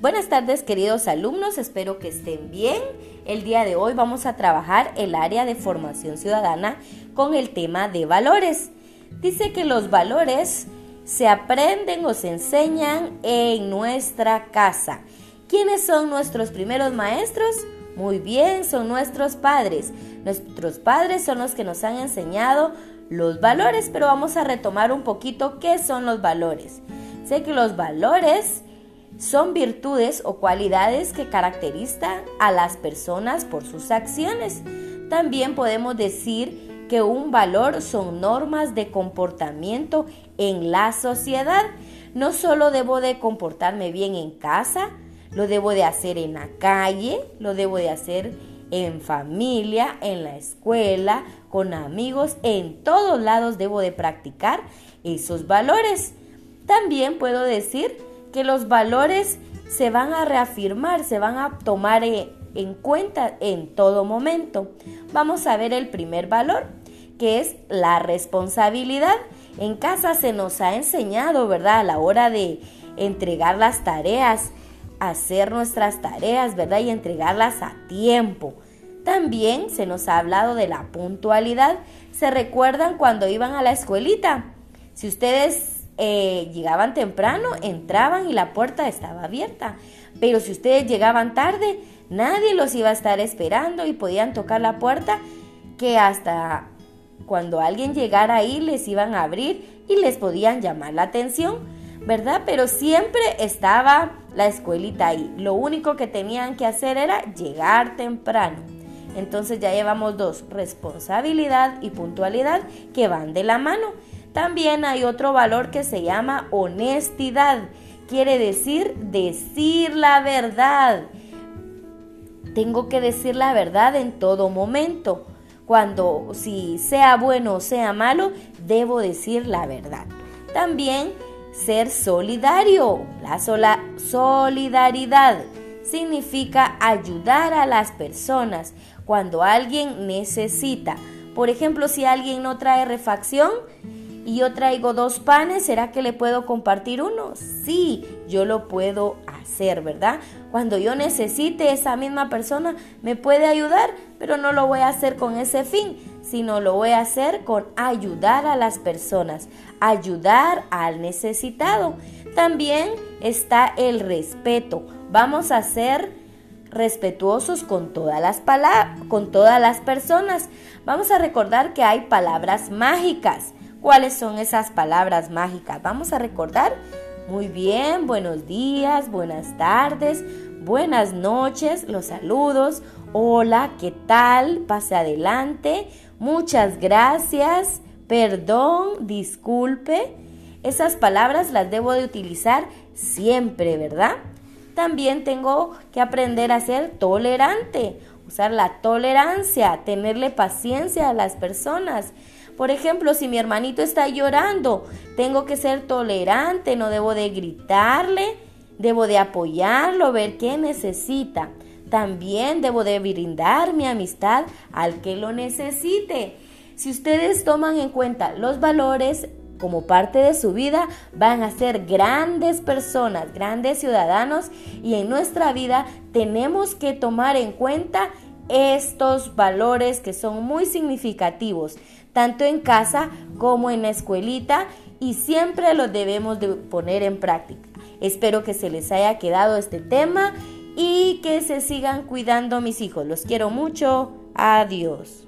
Buenas tardes queridos alumnos, espero que estén bien. El día de hoy vamos a trabajar el área de formación ciudadana con el tema de valores. Dice que los valores se aprenden o se enseñan en nuestra casa. ¿Quiénes son nuestros primeros maestros? Muy bien, son nuestros padres. Nuestros padres son los que nos han enseñado los valores, pero vamos a retomar un poquito qué son los valores. Sé que los valores son virtudes o cualidades que caracterizan a las personas por sus acciones. También podemos decir que un valor son normas de comportamiento en la sociedad. No solo debo de comportarme bien en casa, lo debo de hacer en la calle, lo debo de hacer en familia, en la escuela, con amigos, en todos lados debo de practicar esos valores. También puedo decir que los valores se van a reafirmar, se van a tomar eh, en cuenta en todo momento. Vamos a ver el primer valor, que es la responsabilidad. En casa se nos ha enseñado, ¿verdad? A la hora de entregar las tareas, hacer nuestras tareas, ¿verdad? Y entregarlas a tiempo. También se nos ha hablado de la puntualidad. ¿Se recuerdan cuando iban a la escuelita? Si ustedes eh, llegaban temprano, entraban y la puerta estaba abierta. Pero si ustedes llegaban tarde, nadie los iba a estar esperando y podían tocar la puerta que hasta cuando alguien llegara ahí les iban a abrir y les podían llamar la atención, ¿verdad? Pero siempre estaba la escuelita ahí. Lo único que tenían que hacer era llegar temprano. Entonces ya llevamos dos, responsabilidad y puntualidad que van de la mano. También hay otro valor que se llama honestidad. Quiere decir decir la verdad. Tengo que decir la verdad en todo momento. Cuando si sea bueno o sea malo, debo decir la verdad. También ser solidario. La sola solidaridad significa ayudar a las personas cuando alguien necesita. Por ejemplo, si alguien no trae refacción, y yo traigo dos panes, ¿será que le puedo compartir uno? Sí, yo lo puedo hacer, ¿verdad? Cuando yo necesite, esa misma persona me puede ayudar, pero no lo voy a hacer con ese fin, sino lo voy a hacer con ayudar a las personas, ayudar al necesitado. También está el respeto. Vamos a ser respetuosos con todas las palabras, con todas las personas. Vamos a recordar que hay palabras mágicas. ¿Cuáles son esas palabras mágicas? Vamos a recordar. Muy bien, buenos días, buenas tardes, buenas noches, los saludos. Hola, ¿qué tal? Pase adelante. Muchas gracias. Perdón, disculpe. Esas palabras las debo de utilizar siempre, ¿verdad? También tengo que aprender a ser tolerante, usar la tolerancia, tenerle paciencia a las personas. Por ejemplo, si mi hermanito está llorando, tengo que ser tolerante, no debo de gritarle, debo de apoyarlo, ver qué necesita. También debo de brindar mi amistad al que lo necesite. Si ustedes toman en cuenta los valores como parte de su vida, van a ser grandes personas, grandes ciudadanos y en nuestra vida tenemos que tomar en cuenta estos valores que son muy significativos, tanto en casa como en la escuelita y siempre los debemos de poner en práctica. Espero que se les haya quedado este tema y que se sigan cuidando mis hijos. Los quiero mucho. Adiós.